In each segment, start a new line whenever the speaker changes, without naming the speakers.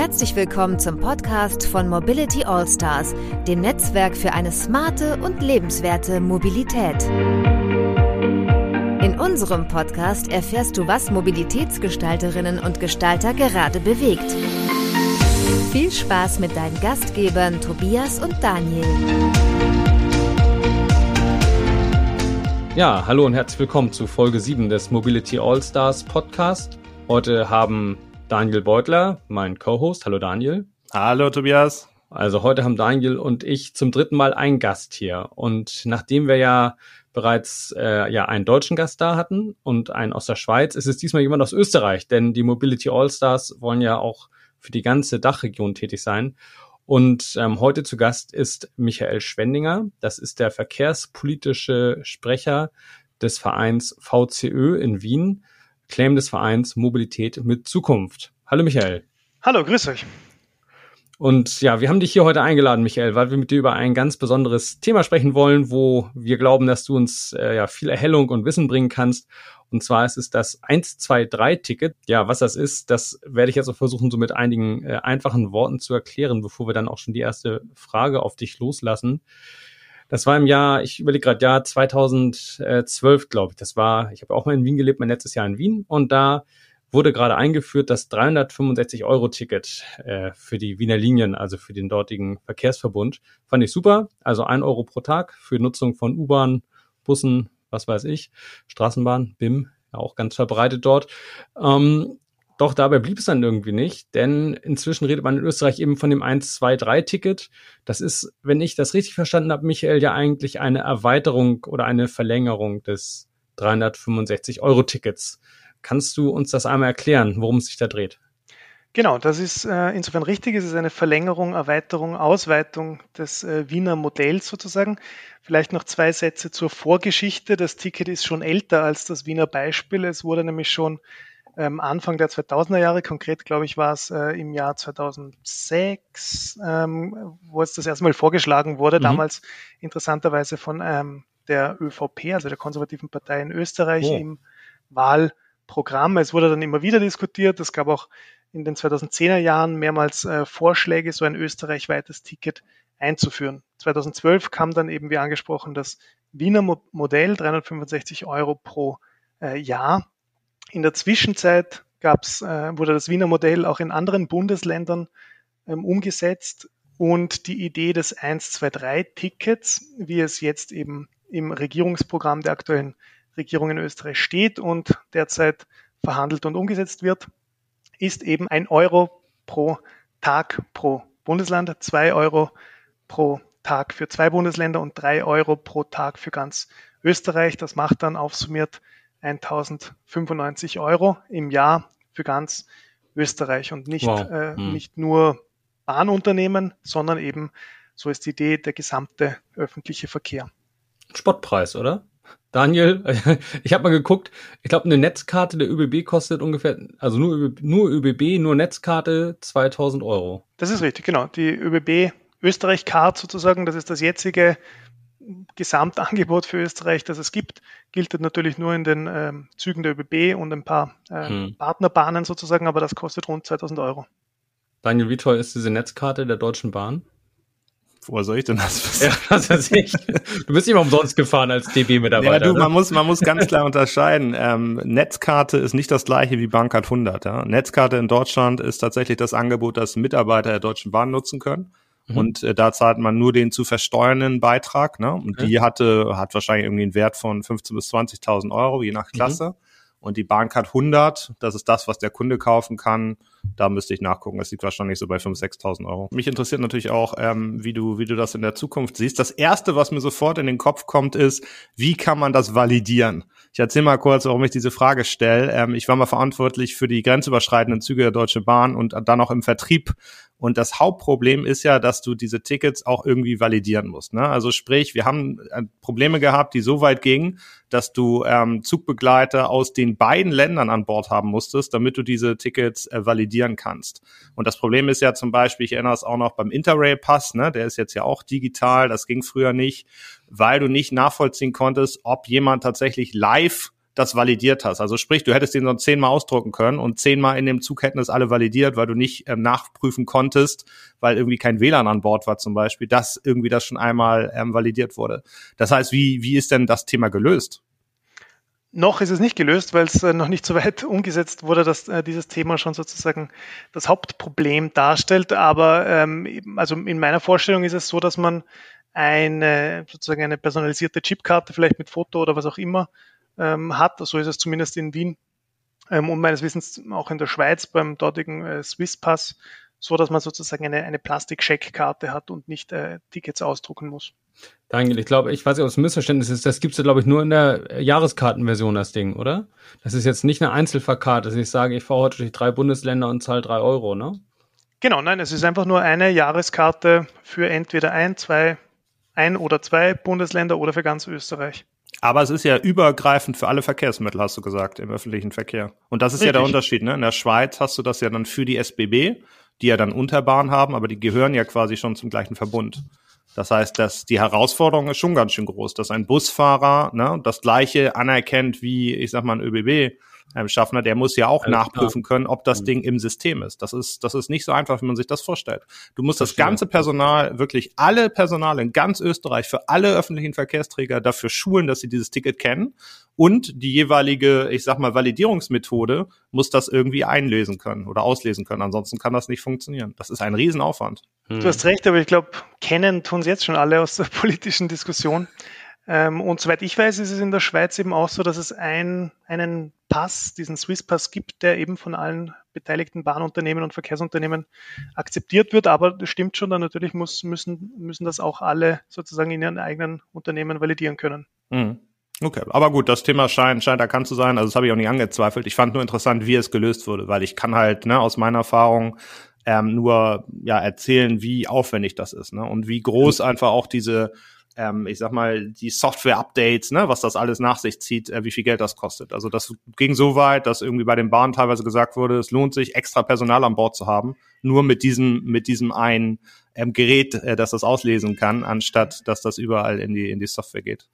Herzlich willkommen zum Podcast von Mobility Allstars, dem Netzwerk für eine smarte und lebenswerte Mobilität. In unserem Podcast erfährst du, was Mobilitätsgestalterinnen und Gestalter gerade bewegt. Viel Spaß mit deinen Gastgebern Tobias und Daniel.
Ja, hallo und herzlich willkommen zu Folge 7 des Mobility Allstars Podcast. Heute haben Daniel Beutler, mein Co-Host. Hallo Daniel.
Hallo Tobias.
Also heute haben Daniel und ich zum dritten Mal einen Gast hier. Und nachdem wir ja bereits äh, ja einen deutschen Gast da hatten und einen aus der Schweiz, ist es diesmal jemand aus Österreich, denn die Mobility All-Stars wollen ja auch für die ganze Dachregion tätig sein. Und ähm, heute zu Gast ist Michael Schwendinger. Das ist der verkehrspolitische Sprecher des Vereins VCÖ in Wien. Claim des Vereins Mobilität mit Zukunft. Hallo Michael.
Hallo, grüß euch.
Und ja, wir haben dich hier heute eingeladen, Michael, weil wir mit dir über ein ganz besonderes Thema sprechen wollen, wo wir glauben, dass du uns äh, ja viel Erhellung und Wissen bringen kannst. Und zwar ist es das 123-Ticket. Ja, was das ist, das werde ich jetzt auch versuchen, so mit einigen äh, einfachen Worten zu erklären, bevor wir dann auch schon die erste Frage auf dich loslassen. Das war im Jahr, ich überlege gerade, Jahr 2012, glaube ich. Das war, ich habe auch mal in Wien gelebt, mein letztes Jahr in Wien. Und da wurde gerade eingeführt das 365-Euro-Ticket äh, für die Wiener Linien, also für den dortigen Verkehrsverbund. Fand ich super. Also ein Euro pro Tag für Nutzung von U-Bahn, Bussen, was weiß ich, Straßenbahn, BIM, ja auch ganz verbreitet dort. Ähm, doch dabei blieb es dann irgendwie nicht, denn inzwischen redet man in Österreich eben von dem 1-2-3-Ticket. Das ist, wenn ich das richtig verstanden habe, Michael, ja eigentlich eine Erweiterung oder eine Verlängerung des 365-Euro-Tickets. Kannst du uns das einmal erklären, worum es sich da dreht?
Genau, das ist äh, insofern richtig. Es ist eine Verlängerung, Erweiterung, Ausweitung des äh, Wiener Modells sozusagen. Vielleicht noch zwei Sätze zur Vorgeschichte. Das Ticket ist schon älter als das Wiener Beispiel. Es wurde nämlich schon ähm, Anfang der 2000er Jahre, konkret glaube ich war es äh, im Jahr 2006, ähm, wo es das erste Mal vorgeschlagen wurde, mhm. damals interessanterweise von ähm, der ÖVP, also der konservativen Partei in Österreich oh. im Wahl Programm. Es wurde dann immer wieder diskutiert. Es gab auch in den 2010er Jahren mehrmals äh, Vorschläge, so ein österreichweites Ticket einzuführen. 2012 kam dann eben, wie angesprochen, das Wiener Mo Modell, 365 Euro pro äh, Jahr. In der Zwischenzeit gab's, äh, wurde das Wiener Modell auch in anderen Bundesländern ähm, umgesetzt und die Idee des 123-Tickets, wie es jetzt eben im Regierungsprogramm der aktuellen Regierung in Österreich steht und derzeit verhandelt und umgesetzt wird, ist eben ein Euro pro Tag pro Bundesland, zwei Euro pro Tag für zwei Bundesländer und drei Euro pro Tag für ganz Österreich. Das macht dann aufsummiert 1095 Euro im Jahr für ganz Österreich und nicht, wow. äh, hm. nicht nur Bahnunternehmen, sondern eben, so ist die Idee, der gesamte öffentliche Verkehr.
Spottpreis, oder? Daniel, ich habe mal geguckt, ich glaube, eine Netzkarte der ÖBB kostet ungefähr, also nur, ÖBB, nur ÖBB, nur Netzkarte 2000 Euro.
Das ist richtig, genau. Die ÖBB Österreich-Card sozusagen, das ist das jetzige Gesamtangebot für Österreich, das es gibt, gilt natürlich nur in den ähm, Zügen der ÖBB und ein paar äh, hm. Partnerbahnen sozusagen, aber das kostet rund 2000 Euro.
Daniel, wie teuer ist diese Netzkarte der Deutschen Bahn?
Woher soll ich denn das wissen? Ja,
das weiß ich. Du bist immer umsonst gefahren als DB-Mitarbeiter.
Ja, du, man muss, man muss ganz klar unterscheiden. Ähm, Netzkarte ist nicht das gleiche wie Bankcard 100. Ja? Netzkarte in Deutschland ist tatsächlich das Angebot, das Mitarbeiter der Deutschen Bahn nutzen können. Mhm. Und äh, da zahlt man nur den zu versteuernden Beitrag. Ne? Und okay. die hatte, hat wahrscheinlich irgendwie einen Wert von 15.000 bis 20.000 Euro, je nach mhm. Klasse. Mhm. Und die Bahncard 100, das ist das, was der Kunde kaufen kann. Da müsste ich nachgucken. Das liegt wahrscheinlich so bei 5.000, 6.000 Euro. Mich interessiert natürlich auch, ähm, wie du, wie du das in der Zukunft siehst. Das erste, was mir sofort in den Kopf kommt, ist, wie kann man das validieren? Ich erzähle mal kurz, warum ich diese Frage stelle. Ähm, ich war mal verantwortlich für die grenzüberschreitenden Züge der Deutschen Bahn und dann auch im Vertrieb und das Hauptproblem ist ja, dass du diese Tickets auch irgendwie validieren musst. Ne? Also sprich, wir haben äh, Probleme gehabt, die so weit gingen, dass du ähm, Zugbegleiter aus den beiden Ländern an Bord haben musstest, damit du diese Tickets äh, validieren kannst. Und das Problem ist ja zum Beispiel, ich erinnere es auch noch beim Interrail-Pass, ne? der ist jetzt ja auch digital, das ging früher nicht, weil du nicht nachvollziehen konntest, ob jemand tatsächlich live das validiert hast. Also sprich, du hättest den sonst zehnmal ausdrucken können und zehnmal in dem Zug hätten es alle validiert, weil du nicht ähm, nachprüfen konntest, weil irgendwie kein WLAN an Bord war zum Beispiel, dass irgendwie das schon einmal ähm, validiert wurde. Das heißt, wie, wie ist denn das Thema gelöst?
Noch ist es nicht gelöst, weil es äh, noch nicht so weit umgesetzt wurde, dass äh, dieses Thema schon sozusagen das Hauptproblem darstellt. Aber ähm, also in meiner Vorstellung ist es so, dass man eine sozusagen eine personalisierte Chipkarte, vielleicht mit Foto oder was auch immer, ähm, hat. So ist es zumindest in Wien ähm, und meines Wissens auch in der Schweiz beim dortigen äh, Swisspass, so dass man sozusagen eine, eine Plastik-Checkkarte hat und nicht äh, Tickets ausdrucken muss.
Daniel, ich glaube, ich weiß nicht, ob es ein Missverständnis ist, das gibt's ja, glaube ich, nur in der Jahreskartenversion, das Ding, oder? Das ist jetzt nicht eine Einzelfahrkarte, dass ich sage, ich fahre heute durch drei Bundesländer und zahle drei Euro, ne?
Genau, nein, es ist einfach nur eine Jahreskarte für entweder ein, zwei, ein oder zwei Bundesländer oder für ganz Österreich.
Aber es ist ja übergreifend für alle Verkehrsmittel, hast du gesagt, im öffentlichen Verkehr. Und das ist Richtig. ja der Unterschied, ne? In der Schweiz hast du das ja dann für die SBB, die ja dann Unterbahn haben, aber die gehören ja quasi schon zum gleichen Verbund. Das heißt, dass die Herausforderung ist schon ganz schön groß, dass ein Busfahrer ne, das gleiche anerkennt wie, ich sag mal, ein ÖBB ähm, Schaffner, der muss ja auch Alles nachprüfen klar. können, ob das mhm. Ding im System ist. Das ist, das ist nicht so einfach, wie man sich das vorstellt. Du musst das, das ganze Personal, wirklich alle Personal in ganz Österreich für alle öffentlichen Verkehrsträger dafür schulen, dass sie dieses Ticket kennen. Und die jeweilige, ich sag mal, Validierungsmethode muss das irgendwie einlesen können oder auslesen können. Ansonsten kann das nicht funktionieren. Das ist ein Riesenaufwand.
Du hast recht, aber ich glaube, kennen tun sie jetzt schon alle aus der politischen Diskussion. Ähm, und soweit ich weiß, ist es in der Schweiz eben auch so, dass es ein, einen Pass, diesen Swiss Pass gibt, der eben von allen beteiligten Bahnunternehmen und Verkehrsunternehmen akzeptiert wird. Aber das stimmt schon, dann natürlich muss, müssen, müssen das auch alle sozusagen in ihren eigenen Unternehmen validieren können.
Mhm. Okay, aber gut, das Thema scheint, scheint erkannt zu sein. Also das habe ich auch nicht angezweifelt. Ich fand nur interessant, wie es gelöst wurde, weil ich kann halt ne, aus meiner Erfahrung ähm, nur ja erzählen, wie aufwendig das ist ne? und wie groß einfach auch diese ähm, ich sag mal, die Software-Updates, ne, was das alles nach sich zieht, äh, wie viel Geld das kostet. Also das ging so weit, dass irgendwie bei den Bahnen teilweise gesagt wurde, es lohnt sich, extra Personal an Bord zu haben, nur mit diesem, mit diesem einen ähm, Gerät, äh, das das auslesen kann, anstatt dass das überall in die, in die Software geht.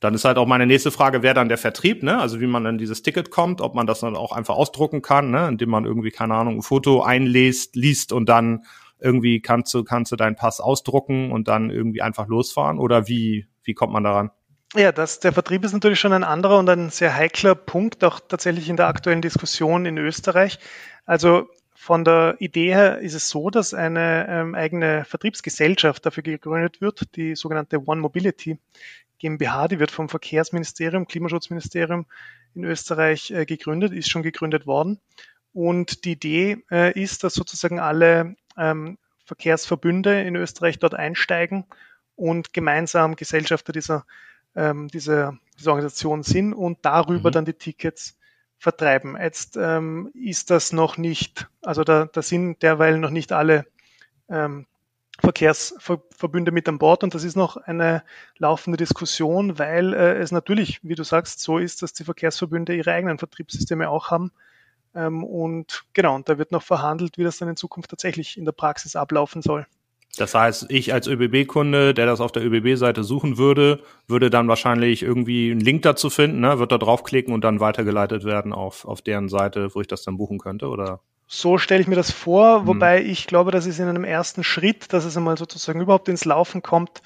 Dann ist halt auch meine nächste Frage, wer dann der Vertrieb, ne? Also wie man an dieses Ticket kommt, ob man das dann auch einfach ausdrucken kann, ne? indem man irgendwie, keine Ahnung, ein Foto einliest, liest und dann irgendwie kannst du, kannst du deinen Pass ausdrucken und dann irgendwie einfach losfahren? Oder wie, wie kommt man daran?
Ja, das, der Vertrieb ist natürlich schon ein anderer und ein sehr heikler Punkt, auch tatsächlich in der aktuellen Diskussion in Österreich. Also von der Idee her ist es so, dass eine ähm, eigene Vertriebsgesellschaft dafür gegründet wird, die sogenannte One Mobility GmbH, die wird vom Verkehrsministerium, Klimaschutzministerium in Österreich äh, gegründet, ist schon gegründet worden. Und die Idee äh, ist, dass sozusagen alle ähm, Verkehrsverbünde in Österreich dort einsteigen und gemeinsam Gesellschafter dieser, ähm, dieser, dieser Organisation sind und darüber mhm. dann die Tickets vertreiben. Jetzt ähm, ist das noch nicht, also da, da sind derweil noch nicht alle ähm, Verkehrsverbünde mit an Bord und das ist noch eine laufende Diskussion, weil äh, es natürlich, wie du sagst, so ist, dass die Verkehrsverbünde ihre eigenen Vertriebssysteme auch haben und genau, und da wird noch verhandelt, wie das dann in Zukunft tatsächlich in der Praxis ablaufen soll.
Das heißt, ich als ÖBB-Kunde, der das auf der ÖBB-Seite suchen würde, würde dann wahrscheinlich irgendwie einen Link dazu finden, ne? wird da draufklicken und dann weitergeleitet werden auf, auf deren Seite, wo ich das dann buchen könnte, oder?
So stelle ich mir das vor, hm. wobei ich glaube, dass es in einem ersten Schritt, dass es einmal sozusagen überhaupt ins Laufen kommt,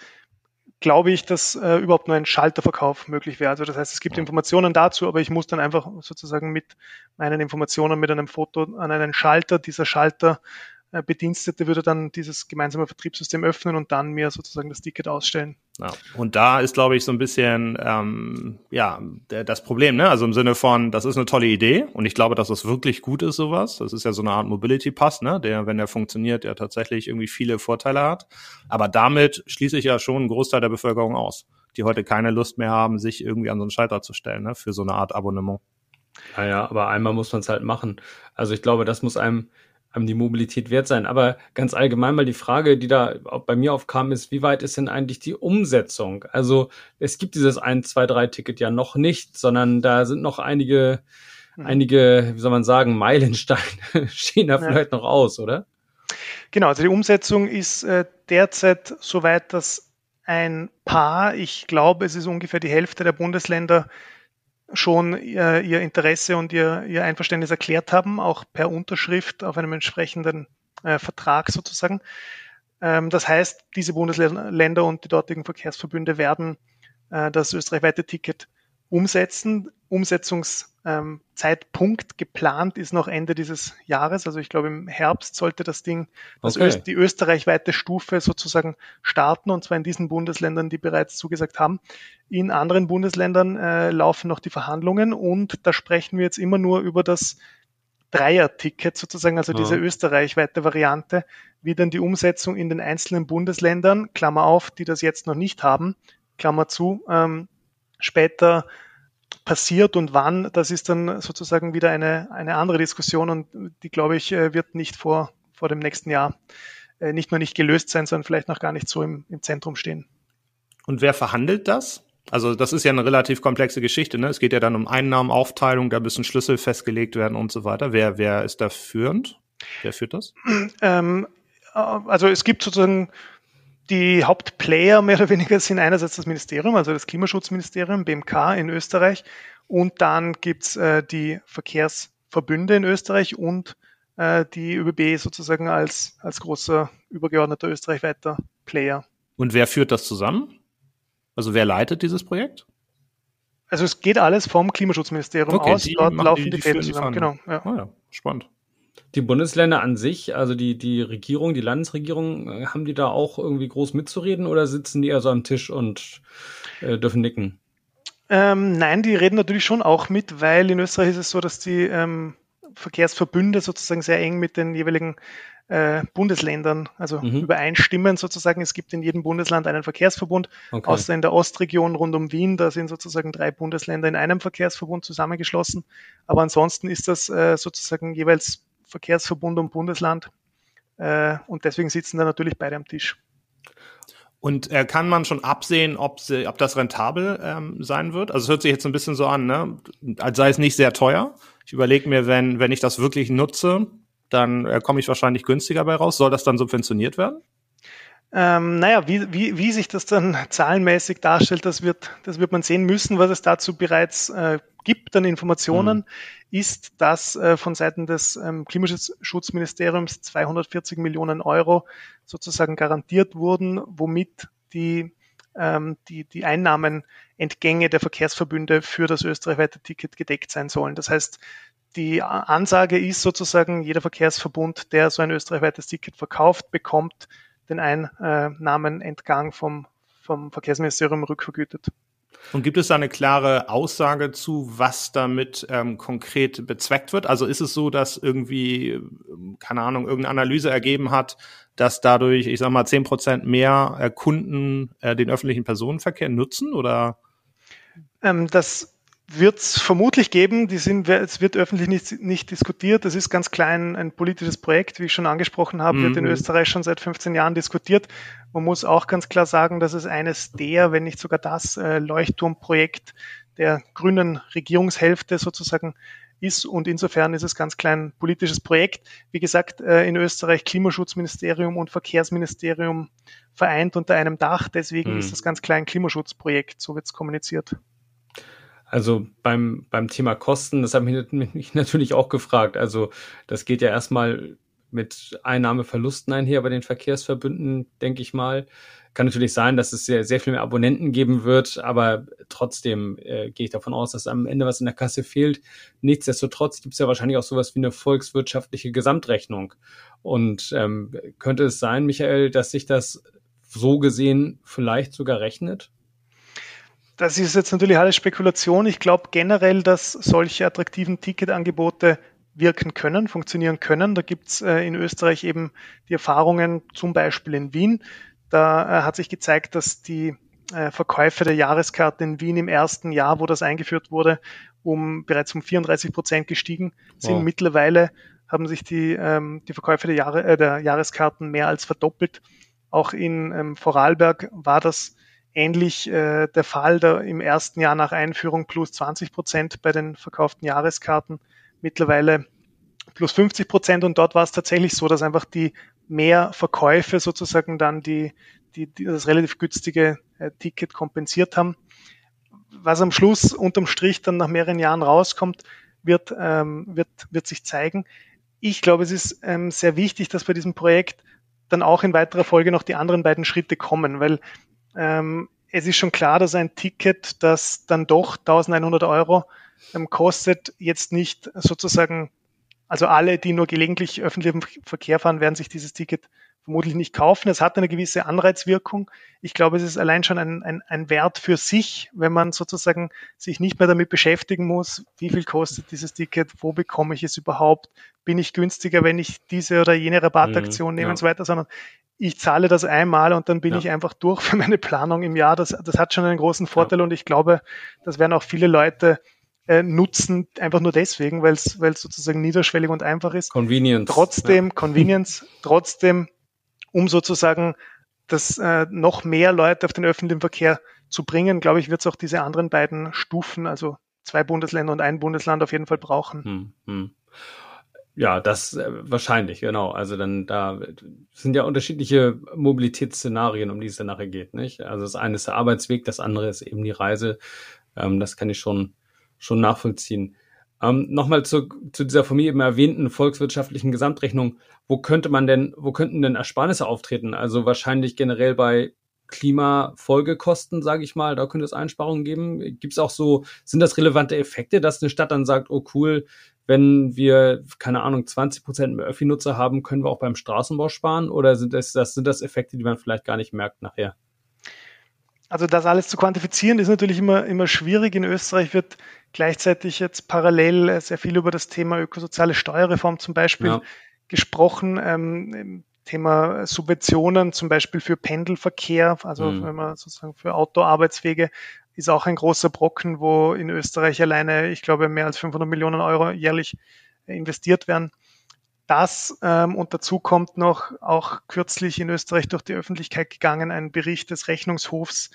glaube ich, dass äh, überhaupt nur ein Schalterverkauf möglich wäre. Also das heißt, es gibt Informationen dazu, aber ich muss dann einfach sozusagen mit meinen Informationen, mit einem Foto an einen Schalter, dieser Schalter Bedienstete würde dann dieses gemeinsame Vertriebssystem öffnen und dann mir sozusagen das Ticket ausstellen.
Ja. Und da ist, glaube ich, so ein bisschen ähm, ja das Problem, ne? Also im Sinne von, das ist eine tolle Idee und ich glaube, dass das wirklich gut ist, sowas. Das ist ja so eine Art Mobility Pass, ne? Der, wenn der funktioniert, ja tatsächlich irgendwie viele Vorteile hat. Aber damit schließe ich ja schon einen Großteil der Bevölkerung aus, die heute keine Lust mehr haben, sich irgendwie an so einen Schalter zu stellen, ne? Für so eine Art Abonnement.
Naja, aber einmal muss man es halt machen. Also ich glaube, das muss einem einem die Mobilität wert sein. Aber ganz allgemein mal die Frage, die da bei mir aufkam, ist, wie weit ist denn eigentlich die Umsetzung? Also es gibt dieses 1, 2, 3 Ticket ja noch nicht, sondern da sind noch einige, mhm. einige, wie soll man sagen, Meilensteine stehen da ja. vielleicht noch aus, oder?
Genau, also die Umsetzung ist äh, derzeit soweit, dass ein paar, ich glaube, es ist ungefähr die Hälfte der Bundesländer, schon ihr, ihr Interesse und ihr, ihr Einverständnis erklärt haben, auch per Unterschrift auf einem entsprechenden äh, Vertrag sozusagen. Ähm, das heißt, diese Bundesländer und die dortigen Verkehrsverbünde werden äh, das österreichweite Ticket umsetzen. Umsetzungszeitpunkt ähm, geplant ist noch Ende dieses Jahres. Also ich glaube, im Herbst sollte das Ding, das okay. Öst, die österreichweite Stufe sozusagen starten, und zwar in diesen Bundesländern, die bereits zugesagt haben. In anderen Bundesländern äh, laufen noch die Verhandlungen und da sprechen wir jetzt immer nur über das Dreier-Ticket sozusagen, also ja. diese österreichweite Variante, wie dann die Umsetzung in den einzelnen Bundesländern, Klammer auf, die das jetzt noch nicht haben, Klammer zu, ähm, später passiert und wann, das ist dann sozusagen wieder eine, eine andere Diskussion und die, glaube ich, äh, wird nicht vor, vor dem nächsten Jahr äh, nicht nur nicht gelöst sein, sondern vielleicht noch gar nicht so im, im Zentrum stehen.
Und wer verhandelt das? Also das ist ja eine relativ komplexe Geschichte. Ne? Es geht ja dann um Einnahmenaufteilung, da müssen Schlüssel festgelegt werden und so weiter. Wer, wer ist da führend? Wer führt das?
Ähm, äh, also es gibt sozusagen die Hauptplayer mehr oder weniger sind einerseits das Ministerium, also das Klimaschutzministerium, BMK in Österreich, und dann gibt's äh, die Verkehrsverbünde in Österreich und äh, die ÖBB sozusagen als, als großer übergeordneter österreichweiter Player.
Und wer führt das zusammen? Also wer leitet dieses Projekt?
Also es geht alles vom Klimaschutzministerium okay, aus, dort laufen die, die, die Fäden zusammen.
Genau, ja. Oh ja, spannend.
Die Bundesländer an sich, also die, die Regierung, die Landesregierung, äh, haben die da auch irgendwie groß mitzureden oder sitzen die eher so am Tisch und äh, dürfen nicken?
Ähm, nein, die reden natürlich schon auch mit, weil in Österreich ist es so, dass die ähm, Verkehrsverbünde sozusagen sehr eng mit den jeweiligen äh, Bundesländern, also mhm. übereinstimmen sozusagen. Es gibt in jedem Bundesland einen Verkehrsverbund, okay. außer in der Ostregion rund um Wien, da sind sozusagen drei Bundesländer in einem Verkehrsverbund zusammengeschlossen. Aber ansonsten ist das äh, sozusagen jeweils Verkehrsverbund und Bundesland. Äh, und deswegen sitzen da natürlich beide am Tisch.
Und äh, kann man schon absehen, ob, sie, ob das rentabel ähm, sein wird? Also es hört sich jetzt ein bisschen so an, ne? als sei es nicht sehr teuer. Ich überlege mir, wenn, wenn ich das wirklich nutze, dann äh, komme ich wahrscheinlich günstiger bei raus. Soll das dann subventioniert werden?
Ähm, naja, wie, wie, wie sich das dann zahlenmäßig darstellt, das wird, das wird man sehen müssen, was es dazu bereits äh, gibt an Informationen, mhm. ist, dass äh, von Seiten des ähm, Klimaschutzministeriums 240 Millionen Euro sozusagen garantiert wurden, womit die, ähm, die, die Einnahmenentgänge der Verkehrsverbünde für das österreichweite Ticket gedeckt sein sollen. Das heißt, die Ansage ist sozusagen, jeder Verkehrsverbund, der so ein österreichweites Ticket verkauft, bekommt den Einnahmenentgang vom, vom Verkehrsministerium rückvergütet.
Und gibt es da eine klare Aussage zu, was damit ähm, konkret bezweckt wird? Also ist es so, dass irgendwie, keine Ahnung, irgendeine Analyse ergeben hat, dass dadurch, ich sag mal, zehn Prozent mehr äh, Kunden äh, den öffentlichen Personenverkehr nutzen oder?
Ähm, das wird es vermutlich geben. Die sind, es wird öffentlich nicht, nicht diskutiert. Das ist ganz klein ein politisches Projekt, wie ich schon angesprochen habe, mhm. wird in mhm. Österreich schon seit 15 Jahren diskutiert. Man muss auch ganz klar sagen, dass es eines der, wenn nicht sogar das äh, Leuchtturmprojekt der grünen Regierungshälfte sozusagen ist. Und insofern ist es ganz klein politisches Projekt. Wie gesagt, äh, in Österreich Klimaschutzministerium und Verkehrsministerium vereint unter einem Dach. Deswegen mhm. ist das ganz klein Klimaschutzprojekt. So wird es kommuniziert.
Also beim, beim Thema Kosten, das habe ich mich natürlich auch gefragt. Also das geht ja erstmal mit Einnahmeverlusten einher bei den Verkehrsverbünden, denke ich mal. Kann natürlich sein, dass es sehr, sehr viel mehr Abonnenten geben wird, aber trotzdem äh, gehe ich davon aus, dass am Ende was in der Kasse fehlt. Nichtsdestotrotz gibt es ja wahrscheinlich auch sowas wie eine volkswirtschaftliche Gesamtrechnung. Und ähm, könnte es sein, Michael, dass sich das so gesehen vielleicht sogar rechnet?
Das ist jetzt natürlich alles Spekulation. Ich glaube generell, dass solche attraktiven Ticketangebote wirken können, funktionieren können. Da gibt's äh, in Österreich eben die Erfahrungen, zum Beispiel in Wien. Da äh, hat sich gezeigt, dass die äh, Verkäufe der Jahreskarten in Wien im ersten Jahr, wo das eingeführt wurde, um bereits um 34 Prozent gestiegen sind. Wow. Mittlerweile haben sich die, ähm, die Verkäufe der, Jahre, äh, der Jahreskarten mehr als verdoppelt. Auch in ähm, Vorarlberg war das ähnlich äh, der Fall da im ersten Jahr nach Einführung plus 20 Prozent bei den verkauften Jahreskarten, mittlerweile plus 50 Prozent und dort war es tatsächlich so, dass einfach die mehr Verkäufe sozusagen dann die, die, die das relativ günstige äh, Ticket kompensiert haben. was am Schluss unterm Strich dann nach mehreren Jahren rauskommt, wird, ähm, wird, wird sich zeigen. Ich glaube, es ist ähm, sehr wichtig, dass bei diesem Projekt dann auch in weiterer Folge noch die anderen beiden Schritte kommen, weil ähm, es ist schon klar, dass ein Ticket, das dann doch 1100 Euro ähm, kostet, jetzt nicht sozusagen, also alle, die nur gelegentlich öffentlichen Verkehr fahren, werden sich dieses Ticket vermutlich nicht kaufen. Es hat eine gewisse Anreizwirkung. Ich glaube, es ist allein schon ein, ein, ein Wert für sich, wenn man sozusagen sich nicht mehr damit beschäftigen muss, wie viel kostet dieses Ticket, wo bekomme ich es überhaupt, bin ich günstiger, wenn ich diese oder jene Rabattaktion mhm, nehme ja. und so weiter, sondern ich zahle das einmal und dann bin ja. ich einfach durch für meine Planung im Jahr. Das, das hat schon einen großen Vorteil ja. und ich glaube, das werden auch viele Leute äh, nutzen, einfach nur deswegen, weil es sozusagen niederschwellig und einfach ist.
Convenience.
Trotzdem, Convenience, trotzdem um sozusagen das äh, noch mehr Leute auf den öffentlichen Verkehr zu bringen, glaube ich, wird es auch diese anderen beiden Stufen, also zwei Bundesländer und ein Bundesland auf jeden Fall brauchen. Hm, hm.
Ja, das äh, wahrscheinlich, genau. Also dann da sind ja unterschiedliche Mobilitätsszenarien, um die es dann nachher geht, nicht? Also das eine ist der Arbeitsweg, das andere ist eben die Reise. Ähm, das kann ich schon, schon nachvollziehen. Ähm, Nochmal zu, zu dieser von mir eben erwähnten volkswirtschaftlichen Gesamtrechnung. Wo könnte man denn, wo könnten denn Ersparnisse auftreten? Also wahrscheinlich generell bei Klimafolgekosten, sage ich mal, da könnte es Einsparungen geben. Gibt es auch so, sind das relevante Effekte, dass eine Stadt dann sagt, oh cool, wenn wir, keine Ahnung, 20 Prozent mehr Öffi-Nutzer haben, können wir auch beim Straßenbau sparen? Oder sind das, das, sind das Effekte, die man vielleicht gar nicht merkt nachher?
Also das alles zu quantifizieren ist natürlich immer, immer schwierig. In Österreich wird gleichzeitig jetzt parallel äh, sehr viel über das Thema ökosoziale Steuerreform zum Beispiel ja. gesprochen. Ähm, Thema Subventionen zum Beispiel für Pendelverkehr, also mhm. wenn man sozusagen für Autoarbeitswege, ist auch ein großer Brocken, wo in Österreich alleine, ich glaube, mehr als 500 Millionen Euro jährlich investiert werden. Das ähm, und dazu kommt noch auch kürzlich in Österreich durch die Öffentlichkeit gegangen ein Bericht des Rechnungshofs,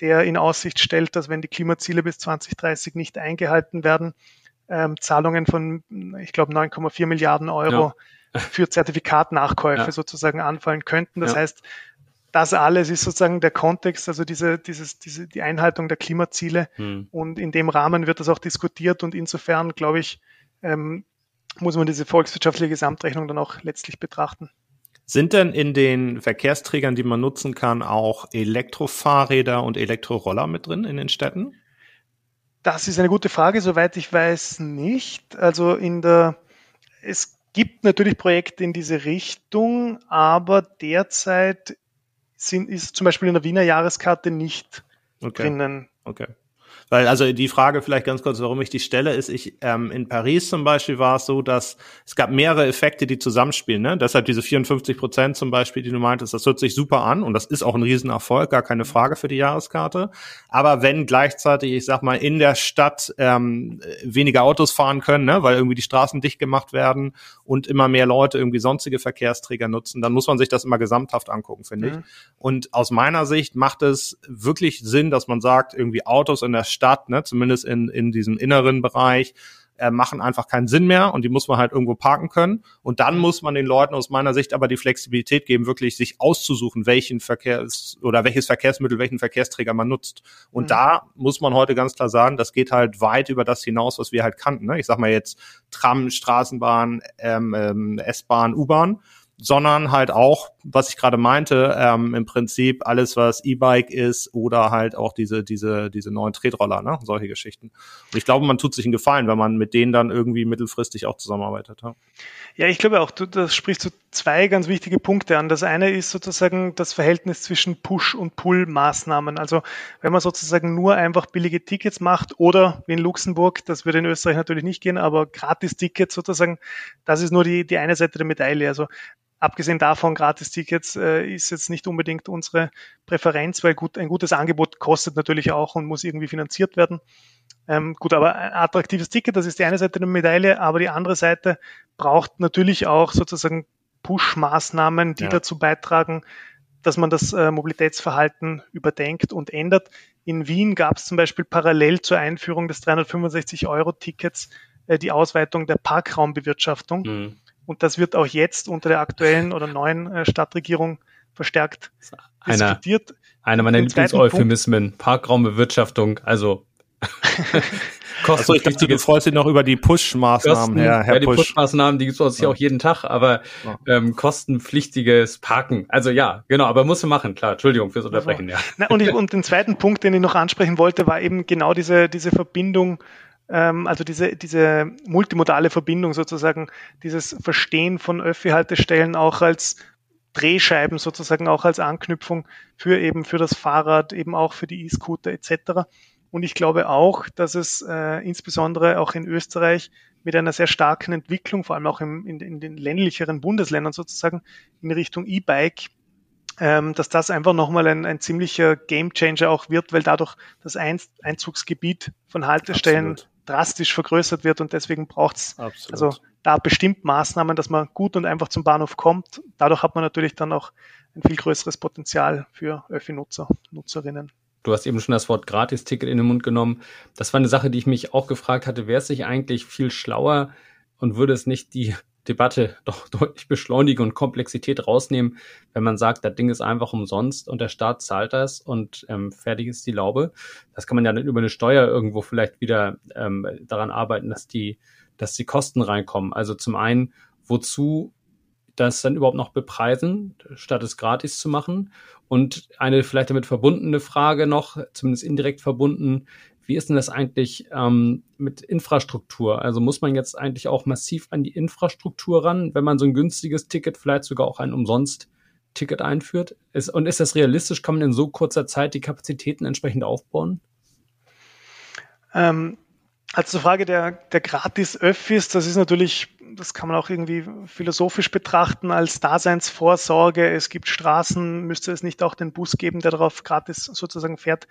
der in Aussicht stellt, dass wenn die Klimaziele bis 2030 nicht eingehalten werden, ähm, Zahlungen von, ich glaube, 9,4 Milliarden Euro ja. für Zertifikatnachkäufe ja. sozusagen anfallen könnten. Das ja. heißt, das alles ist sozusagen der Kontext, also diese, dieses, diese, die Einhaltung der Klimaziele. Hm. Und in dem Rahmen wird das auch diskutiert und insofern, glaube ich, ähm, muss man diese volkswirtschaftliche Gesamtrechnung dann auch letztlich betrachten.
Sind denn in den Verkehrsträgern, die man nutzen kann, auch Elektrofahrräder und Elektroroller mit drin in den Städten?
Das ist eine gute Frage, soweit ich weiß nicht. Also in der, es gibt natürlich Projekte in diese Richtung, aber derzeit sind, ist zum Beispiel in der Wiener Jahreskarte nicht okay. drinnen.
Okay. Weil also die Frage vielleicht ganz kurz, warum ich die stelle, ist, ich ähm, in Paris zum Beispiel war es so, dass es gab mehrere Effekte, die zusammenspielen. Ne? Deshalb diese 54 Prozent zum Beispiel, die du meintest, das hört sich super an und das ist auch ein Riesenerfolg, gar keine Frage für die Jahreskarte. Aber wenn gleichzeitig, ich sag mal, in der Stadt ähm, weniger Autos fahren können, ne? weil irgendwie die Straßen dicht gemacht werden und immer mehr Leute irgendwie sonstige Verkehrsträger nutzen, dann muss man sich das immer gesamthaft angucken, finde mhm. ich. Und aus meiner Sicht macht es wirklich Sinn, dass man sagt, irgendwie Autos in der Stadt, ne, zumindest in, in diesem inneren Bereich, äh, machen einfach keinen Sinn mehr und die muss man halt irgendwo parken können. Und dann muss man den Leuten aus meiner Sicht aber die Flexibilität geben, wirklich sich auszusuchen, welchen Verkehrs- oder welches Verkehrsmittel, welchen Verkehrsträger man nutzt. Und mhm. da muss man heute ganz klar sagen, das geht halt weit über das hinaus, was wir halt kannten. Ne? Ich sag mal jetzt Tram, Straßenbahn, ähm, ähm, S-Bahn, U-Bahn sondern halt auch, was ich gerade meinte, ähm, im Prinzip alles, was E-Bike ist oder halt auch diese, diese, diese neuen Tretroller, ne? solche Geschichten. Und ich glaube, man tut sich einen Gefallen, wenn man mit denen dann irgendwie mittelfristig auch zusammenarbeitet. Ja,
ja ich glaube auch, du, das sprichst so zwei ganz wichtige Punkte an. Das eine ist sozusagen das Verhältnis zwischen Push- und Pull-Maßnahmen. Also wenn man sozusagen nur einfach billige Tickets macht oder wie in Luxemburg, das würde in Österreich natürlich nicht gehen, aber Gratis-Tickets sozusagen, das ist nur die, die eine Seite der Medaille. Also Abgesehen davon, Gratis-Tickets äh, ist jetzt nicht unbedingt unsere Präferenz, weil gut, ein gutes Angebot kostet natürlich auch und muss irgendwie finanziert werden. Ähm, gut, aber ein attraktives Ticket, das ist die eine Seite der Medaille, aber die andere Seite braucht natürlich auch sozusagen Push-Maßnahmen, die ja. dazu beitragen, dass man das äh, Mobilitätsverhalten überdenkt und ändert. In Wien gab es zum Beispiel parallel zur Einführung des 365-Euro-Tickets äh, die Ausweitung der Parkraumbewirtschaftung. Mhm. Und das wird auch jetzt unter der aktuellen oder neuen äh, Stadtregierung verstärkt
einer, diskutiert. Einer meiner Lieblingseuphemismen, Parkraumbewirtschaftung. Also
Achso, ich dachte, du freust dich noch über die Push-Maßnahmen,
Herr, Herr ja, die Push-Maßnahmen, die gibt es uns ja. auch jeden Tag, aber ja. ähm, kostenpflichtiges Parken. Also ja, genau, aber musst du machen, klar. Entschuldigung fürs Unterbrechen, ja.
Na, und, ich, und den zweiten Punkt, den ich noch ansprechen wollte, war eben genau diese, diese Verbindung also diese, diese multimodale Verbindung sozusagen, dieses Verstehen von Öffi-Haltestellen auch als Drehscheiben sozusagen auch als Anknüpfung für eben für das Fahrrad, eben auch für die E-Scooter etc. Und ich glaube auch, dass es äh, insbesondere auch in Österreich mit einer sehr starken Entwicklung, vor allem auch im, in, in den ländlicheren Bundesländern sozusagen, in Richtung E-Bike, ähm, dass das einfach nochmal ein, ein ziemlicher Gamechanger auch wird, weil dadurch das Einzugsgebiet von Haltestellen Absolut. Drastisch vergrößert wird und deswegen braucht es also da bestimmt Maßnahmen, dass man gut und einfach zum Bahnhof kommt. Dadurch hat man natürlich dann auch ein viel größeres Potenzial für Öffi-Nutzer, Nutzerinnen.
Du hast eben schon das Wort Gratis-Ticket in den Mund genommen. Das war eine Sache, die ich mich auch gefragt hatte. Wäre es nicht eigentlich viel schlauer und würde es nicht die Debatte doch deutlich beschleunigen und Komplexität rausnehmen, wenn man sagt, das Ding ist einfach umsonst und der Staat zahlt das und ähm, fertig ist die Laube. Das kann man ja dann über eine Steuer irgendwo vielleicht wieder ähm, daran arbeiten, dass die dass die Kosten reinkommen. Also zum einen, wozu das dann überhaupt noch bepreisen, statt es gratis zu machen? Und eine vielleicht damit verbundene Frage noch, zumindest indirekt verbunden, wie ist denn das eigentlich ähm, mit Infrastruktur? Also muss man jetzt eigentlich auch massiv an die Infrastruktur ran, wenn man so ein günstiges Ticket, vielleicht sogar auch ein umsonst Ticket einführt? Ist, und ist das realistisch? Kann man in so kurzer Zeit die Kapazitäten entsprechend aufbauen?
Ähm, also zur Frage der, der Gratis-Öffis, das ist natürlich, das kann man auch irgendwie philosophisch betrachten als Daseinsvorsorge. Es gibt Straßen, müsste es nicht auch den Bus geben, der darauf gratis sozusagen fährt.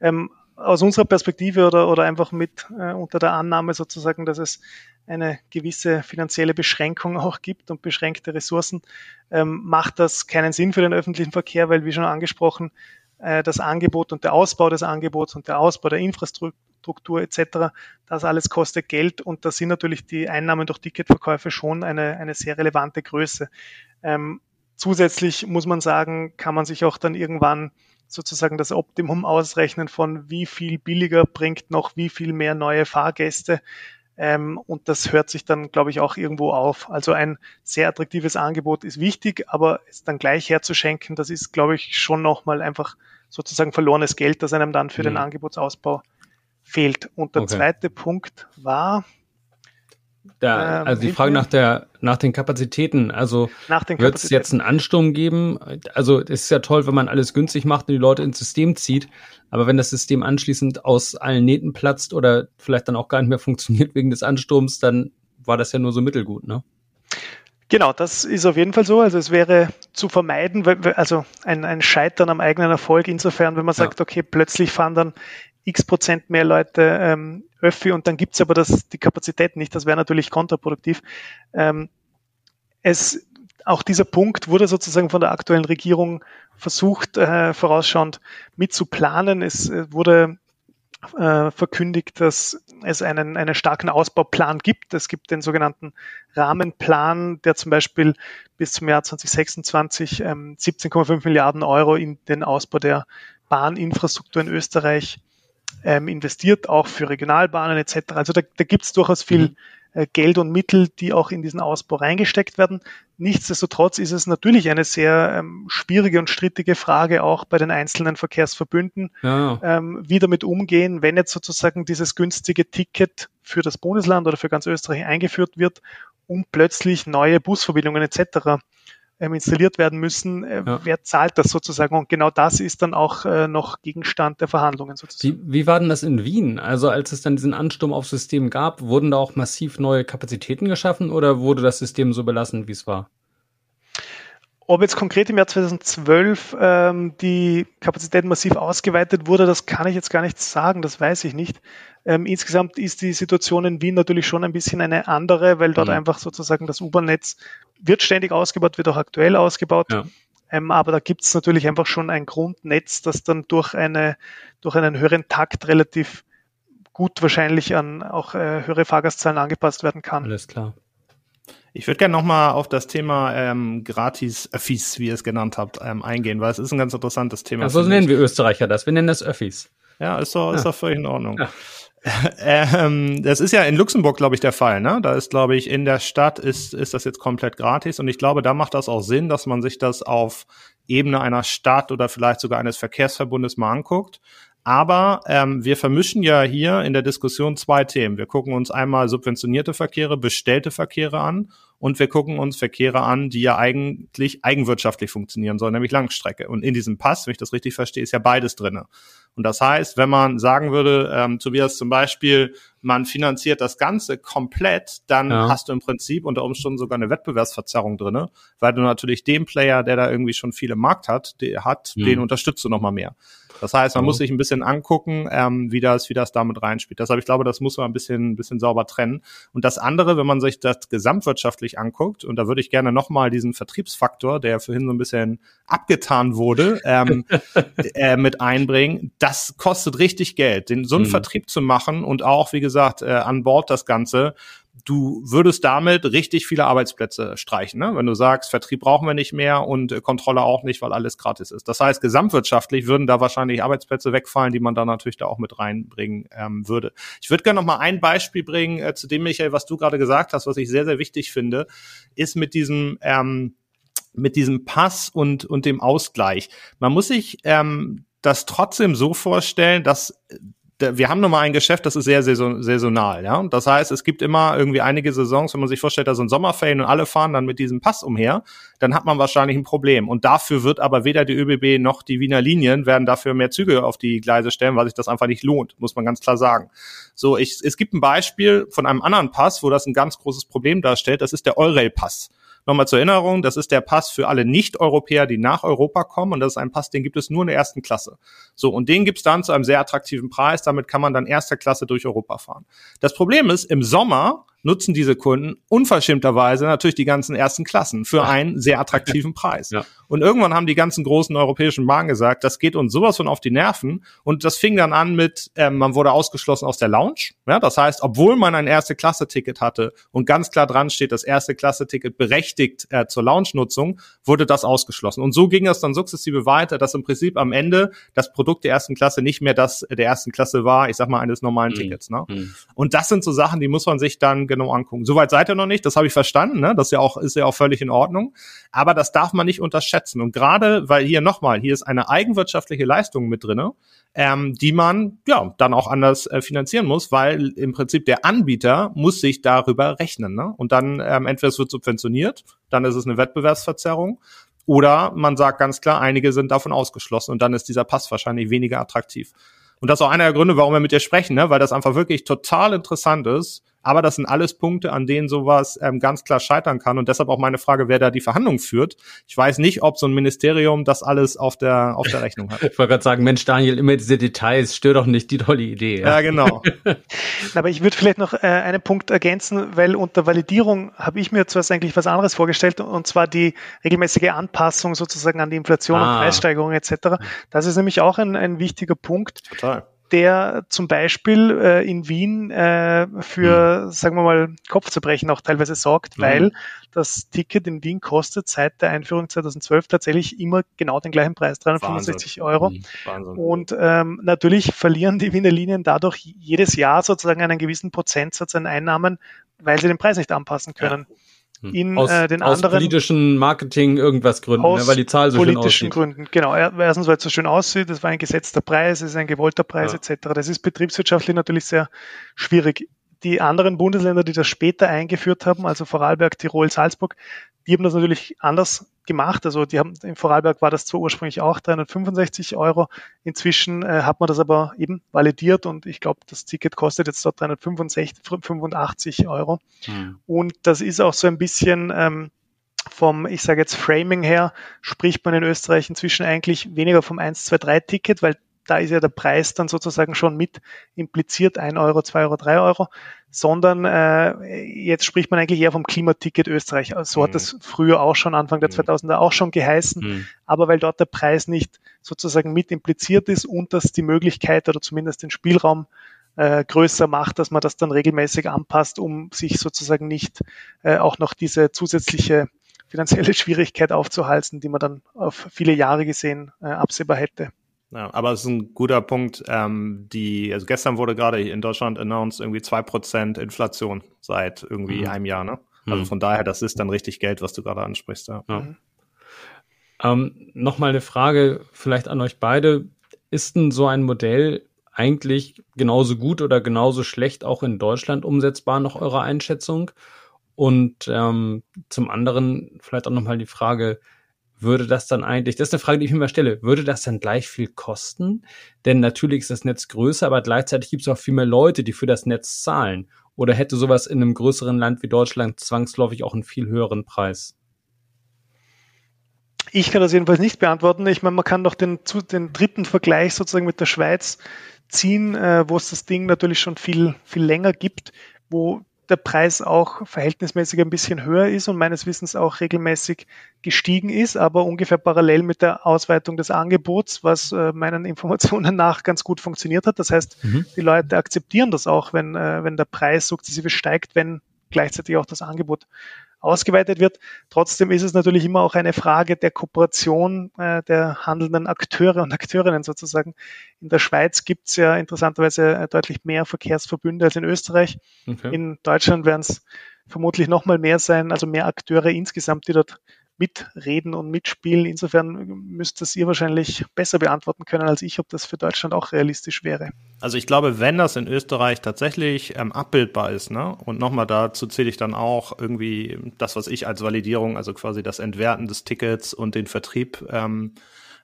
Ähm, aus unserer Perspektive oder, oder einfach mit äh, unter der Annahme sozusagen, dass es eine gewisse finanzielle Beschränkung auch gibt und beschränkte Ressourcen, ähm, macht das keinen Sinn für den öffentlichen Verkehr, weil wie schon angesprochen, äh, das Angebot und der Ausbau des Angebots und der Ausbau der Infrastruktur etc., das alles kostet Geld und da sind natürlich die Einnahmen durch Ticketverkäufe schon eine, eine sehr relevante Größe. Ähm, zusätzlich muss man sagen, kann man sich auch dann irgendwann sozusagen das Optimum ausrechnen von wie viel billiger bringt noch wie viel mehr neue Fahrgäste. Ähm, und das hört sich dann, glaube ich, auch irgendwo auf. Also ein sehr attraktives Angebot ist wichtig, aber es dann gleich herzuschenken, das ist, glaube ich, schon nochmal einfach sozusagen verlorenes Geld, das einem dann für mhm. den Angebotsausbau fehlt. Und der okay. zweite Punkt war,
da, ähm, also die Frage nach der nach den Kapazitäten. Also wird es jetzt einen Ansturm geben? Also es ist ja toll, wenn man alles günstig macht und die Leute ins System zieht. Aber wenn das System anschließend aus allen Nähten platzt oder vielleicht dann auch gar nicht mehr funktioniert wegen des Ansturms, dann war das ja nur so mittelgut, ne?
Genau, das ist auf jeden Fall so. Also es wäre zu vermeiden, also ein, ein Scheitern am eigenen Erfolg insofern, wenn man sagt, ja. okay, plötzlich fahren dann x Prozent mehr Leute ähm, Öffi und dann gibt's aber das, die Kapazität nicht. Das wäre natürlich kontraproduktiv. Ähm, es, auch dieser Punkt wurde sozusagen von der aktuellen Regierung versucht, äh, vorausschauend mitzuplanen. Es äh, wurde äh, verkündigt, dass es einen, einen starken Ausbauplan gibt. Es gibt den sogenannten Rahmenplan, der zum Beispiel bis zum Jahr 2026 ähm, 17,5 Milliarden Euro in den Ausbau der Bahninfrastruktur in Österreich ähm, investiert, auch für Regionalbahnen etc. Also da, da gibt es durchaus viel mhm. äh, Geld und Mittel, die auch in diesen Ausbau reingesteckt werden. Nichtsdestotrotz ist es natürlich eine sehr ähm, schwierige und strittige Frage auch bei den einzelnen Verkehrsverbünden, ja. ähm, wie damit umgehen, wenn jetzt sozusagen dieses günstige Ticket für das Bundesland oder für ganz Österreich eingeführt wird und plötzlich neue Busverbindungen etc ähm, installiert werden müssen. Äh, ja. Wer zahlt das sozusagen? Und genau das ist dann auch äh, noch Gegenstand der Verhandlungen
sozusagen. Wie, wie war denn das in Wien? Also als es dann diesen Ansturm aufs System gab, wurden da auch massiv neue Kapazitäten geschaffen oder wurde das System so belassen, wie es war?
Ob jetzt konkret im Jahr 2012 ähm, die Kapazität massiv ausgeweitet wurde, das kann ich jetzt gar nicht sagen, das weiß ich nicht. Ähm, insgesamt ist die Situation in Wien natürlich schon ein bisschen eine andere, weil dort mhm. einfach sozusagen das U-Bahn-Netz wird ständig ausgebaut, wird auch aktuell ausgebaut. Ja. Ähm, aber da gibt es natürlich einfach schon ein Grundnetz, das dann durch, eine, durch einen höheren Takt relativ gut wahrscheinlich an auch äh, höhere Fahrgastzahlen angepasst werden kann.
Alles klar.
Ich würde gerne nochmal auf das Thema ähm, Gratis-Öffis, wie ihr es genannt habt, ähm, eingehen, weil es ist ein ganz interessantes Thema.
Ja, so nennen wir Österreicher das. Wir nennen das Öffis.
Ja, ist doch, ist doch völlig in Ordnung. Ja. Ähm, das ist ja in Luxemburg, glaube ich, der Fall. Ne? Da ist, glaube ich, in der Stadt ist, ist das jetzt komplett gratis. Und ich glaube, da macht das auch Sinn, dass man sich das auf Ebene einer Stadt oder vielleicht sogar eines Verkehrsverbundes mal anguckt. Aber ähm, wir vermischen ja hier in der Diskussion zwei Themen. Wir gucken uns einmal subventionierte Verkehre, bestellte Verkehre an und wir gucken uns Verkehre an, die ja eigentlich eigenwirtschaftlich funktionieren sollen, nämlich Langstrecke. Und in diesem Pass, wenn ich das richtig verstehe, ist ja beides drinne. Und das heißt, wenn man sagen würde, ähm, Tobias zum Beispiel, man finanziert das Ganze komplett, dann ja. hast du im Prinzip unter Umständen sogar eine Wettbewerbsverzerrung drinne, weil du natürlich den Player, der da irgendwie schon viele Markt hat, der hat, mhm. den unterstützt du nochmal mehr. Das heißt, man oh. muss sich ein bisschen angucken, ähm, wie das, wie das damit reinspielt. Deshalb, ich glaube, das muss man ein bisschen, ein bisschen sauber trennen. Und das andere, wenn man sich das gesamtwirtschaftlich anguckt, und da würde ich gerne nochmal diesen Vertriebsfaktor, der vorhin so ein bisschen abgetan wurde, ähm, äh, mit einbringen. Das kostet richtig Geld, den so einen mhm. Vertrieb zu machen und auch, wie gesagt, äh, an Bord das Ganze du würdest damit richtig viele Arbeitsplätze streichen, ne? wenn du sagst, Vertrieb brauchen wir nicht mehr und äh, Kontrolle auch nicht, weil alles gratis ist. Das heißt, gesamtwirtschaftlich würden da wahrscheinlich Arbeitsplätze wegfallen, die man da natürlich da auch mit reinbringen ähm, würde. Ich würde gerne noch mal ein Beispiel bringen, äh, zu dem, Michael, was du gerade gesagt hast, was ich sehr, sehr wichtig finde, ist mit diesem ähm, mit diesem Pass und, und dem Ausgleich. Man muss sich ähm, das trotzdem so vorstellen, dass wir haben nun mal ein Geschäft, das ist sehr saisonal, ja. Das heißt, es gibt immer irgendwie einige Saisons, wenn man sich vorstellt, da sind Sommerferien und alle fahren dann mit diesem Pass umher, dann hat man wahrscheinlich ein Problem. Und dafür wird aber weder die ÖBB noch die Wiener Linien werden dafür mehr Züge auf die Gleise stellen, weil sich das einfach nicht lohnt, muss man ganz klar sagen. So, ich, es gibt ein Beispiel von einem anderen Pass, wo das ein ganz großes Problem darstellt. Das ist der Eurail-Pass. Nochmal zur Erinnerung, das ist der Pass für alle Nicht-Europäer, die nach Europa kommen. Und das ist ein Pass, den gibt es nur in der ersten Klasse. So, und den gibt's dann zu einem sehr attraktiven Preis. Damit kann man dann erster Klasse durch Europa fahren. Das Problem ist, im Sommer nutzen diese Kunden unverschämterweise natürlich die ganzen ersten Klassen für einen sehr attraktiven Preis. Ja. Und irgendwann haben die ganzen großen europäischen Bahnen gesagt, das geht uns sowas von auf die Nerven. Und das fing dann an mit, ähm, man wurde ausgeschlossen aus der Lounge. Ja, das heißt, obwohl man ein Erste-Klasse-Ticket hatte und ganz klar dran steht, das Erste-Klasse-Ticket berechtigt äh, zur Lounge-Nutzung, wurde das ausgeschlossen. Und so ging es dann sukzessive weiter, dass im Prinzip am Ende das Produkt der ersten Klasse nicht mehr das der ersten Klasse war, ich sag mal, eines normalen mhm. Tickets. Ne? Mhm. Und das sind so Sachen, die muss man sich dann genau angucken. Soweit seid ihr noch nicht, das habe ich verstanden, ne? Das ist ja auch, ist ja auch völlig in Ordnung. Aber das darf man nicht unterschätzen. Und gerade, weil hier nochmal, hier ist eine eigenwirtschaftliche Leistung mit drinne, ähm, die man ja dann auch anders äh, finanzieren muss, weil im Prinzip der Anbieter muss sich darüber rechnen. Ne? Und dann ähm, entweder es wird subventioniert, dann ist es eine Wettbewerbsverzerrung, oder man sagt ganz klar, einige sind davon ausgeschlossen und dann ist dieser Pass wahrscheinlich weniger attraktiv. Und das ist auch einer der Gründe, warum wir mit dir sprechen, ne? weil das einfach wirklich total interessant ist, aber das sind alles Punkte, an denen sowas ähm, ganz klar scheitern kann. Und deshalb auch meine Frage, wer da die Verhandlungen führt. Ich weiß nicht, ob so ein Ministerium das alles auf der, auf der Rechnung hat.
ich wollte gerade sagen, Mensch, Daniel, immer diese Details, stör doch nicht die tolle Idee.
Ja, ja genau. Aber ich würde vielleicht noch äh, einen Punkt ergänzen, weil unter Validierung habe ich mir zuerst eigentlich was anderes vorgestellt, und zwar die regelmäßige Anpassung sozusagen an die Inflation ah. und Preissteigerung etc. Das ist nämlich auch ein, ein wichtiger Punkt. Total der zum Beispiel äh, in Wien äh, für, mhm. sagen wir mal, Kopfzerbrechen auch teilweise sorgt, mhm. weil das Ticket in Wien kostet seit der Einführung 2012 tatsächlich immer genau den gleichen Preis, 365 Wahnsinn. Euro. Mhm. Wahnsinn. Und ähm, natürlich verlieren die Wiener Linien dadurch jedes Jahr sozusagen einen gewissen Prozentsatz an Einnahmen, weil sie den Preis nicht anpassen können. Ja.
Hm. in aus, äh, den aus anderen. Aus politischen Marketing irgendwas Gründen,
aus ne, weil die Zahl so schön aussieht. politischen Gründen, genau. Erstens, weil es so schön aussieht, das war ein gesetzter Preis, es ist ein gewollter Preis ja. etc. Das ist betriebswirtschaftlich natürlich sehr schwierig die anderen Bundesländer, die das später eingeführt haben, also Vorarlberg, Tirol, Salzburg, die haben das natürlich anders gemacht. Also die haben in Vorarlberg war das zwar ursprünglich auch 365 Euro. Inzwischen äh, hat man das aber eben validiert und ich glaube, das Ticket kostet jetzt dort 385 Euro. Mhm. Und das ist auch so ein bisschen ähm, vom, ich sage jetzt Framing her, spricht man in Österreich inzwischen eigentlich weniger vom 1, 2, 3 Ticket, weil da ist ja der Preis dann sozusagen schon mit impliziert, 1 Euro, 2 Euro, 3 Euro, sondern äh, jetzt spricht man eigentlich eher vom Klimaticket Österreich. So hat mhm. das früher auch schon, Anfang der 2000er mhm. auch schon geheißen, mhm. aber weil dort der Preis nicht sozusagen mit impliziert ist und dass die Möglichkeit oder zumindest den Spielraum äh, größer macht, dass man das dann regelmäßig anpasst, um sich sozusagen nicht äh, auch noch diese zusätzliche finanzielle Schwierigkeit aufzuhalten, die man dann auf viele Jahre gesehen äh, absehbar hätte.
Ja, aber es ist ein guter Punkt. Ähm, die, also gestern wurde gerade in Deutschland announced irgendwie zwei Prozent Inflation seit irgendwie mhm. einem Jahr, ne? Also mhm. von daher, das ist dann richtig Geld, was du gerade ansprichst. Ja. ja.
Mhm. Ähm, Nochmal eine Frage vielleicht an euch beide. Ist denn so ein Modell eigentlich genauso gut oder genauso schlecht auch in Deutschland umsetzbar nach eurer Einschätzung? Und ähm, zum anderen vielleicht auch nochmal die Frage, würde das dann eigentlich, das ist eine Frage, die ich mir immer stelle, würde das dann gleich viel kosten? Denn natürlich ist das Netz größer, aber gleichzeitig gibt es auch viel mehr Leute, die für das Netz zahlen. Oder hätte sowas in einem größeren Land wie Deutschland zwangsläufig auch einen viel höheren Preis?
Ich kann das jedenfalls nicht beantworten. Ich meine, man kann doch den, den dritten Vergleich sozusagen mit der Schweiz ziehen, äh, wo es das Ding natürlich schon viel, viel länger gibt, wo der Preis auch verhältnismäßig ein bisschen höher ist und meines Wissens auch regelmäßig gestiegen ist, aber ungefähr parallel mit der Ausweitung des Angebots, was äh, meinen Informationen nach ganz gut funktioniert hat. Das heißt, mhm. die Leute akzeptieren das auch, wenn, äh, wenn der Preis sukzessive steigt, wenn gleichzeitig auch das Angebot ausgeweitet wird. Trotzdem ist es natürlich immer auch eine Frage der Kooperation äh, der handelnden Akteure und Akteurinnen sozusagen. In der Schweiz gibt es ja interessanterweise äh, deutlich mehr Verkehrsverbünde als in Österreich. Okay. In Deutschland werden es vermutlich noch mal mehr sein, also mehr Akteure insgesamt, die dort mitreden und mitspielen. Insofern müsst es ihr wahrscheinlich besser beantworten können als ich, ob das für Deutschland auch realistisch wäre.
Also ich glaube, wenn das in Österreich tatsächlich ähm, abbildbar ist, ne, und nochmal dazu zähle ich dann auch irgendwie das, was ich als Validierung, also quasi das Entwerten des Tickets und den Vertrieb ähm,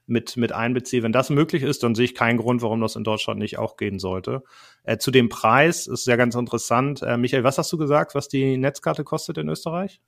mit, mit einbeziehe. Wenn das möglich ist, dann sehe ich keinen Grund, warum das in Deutschland nicht auch gehen sollte. Äh, zu dem Preis ist ja ganz interessant. Äh, Michael, was hast du gesagt, was die Netzkarte kostet in Österreich?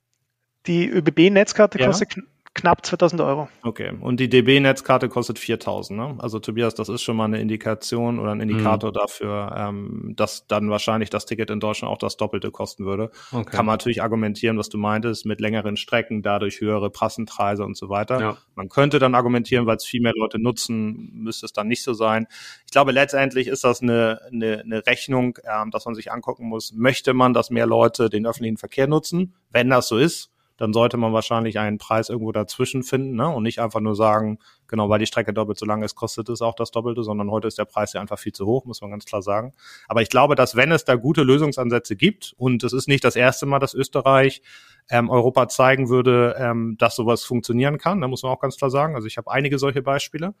Die ÖBB-Netzkarte ja. kostet knapp 2000 Euro.
Okay, und die DB-Netzkarte kostet 4000. Ne? Also Tobias, das ist schon mal eine Indikation oder ein Indikator mhm. dafür, ähm, dass dann wahrscheinlich das Ticket in Deutschland auch das Doppelte kosten würde. Okay. Kann man natürlich argumentieren, was du meintest, mit längeren Strecken, dadurch höhere Passendpreise und so weiter. Ja. Man könnte dann argumentieren, weil es viel mehr Leute nutzen, müsste es dann nicht so sein. Ich glaube, letztendlich ist das eine, eine, eine Rechnung, ähm, dass man sich angucken muss, möchte man, dass mehr Leute den öffentlichen Verkehr nutzen? Wenn das so ist, dann sollte man wahrscheinlich einen Preis irgendwo dazwischen finden ne? und nicht einfach nur sagen, genau, weil die Strecke doppelt so lang ist, kostet es auch das Doppelte, sondern heute ist der Preis ja einfach viel zu hoch, muss man ganz klar sagen. Aber ich glaube, dass wenn es da gute Lösungsansätze gibt, und es ist nicht das erste Mal, dass Österreich ähm, Europa zeigen würde, ähm, dass sowas funktionieren kann, da muss man auch ganz klar sagen. Also ich habe einige solche Beispiele.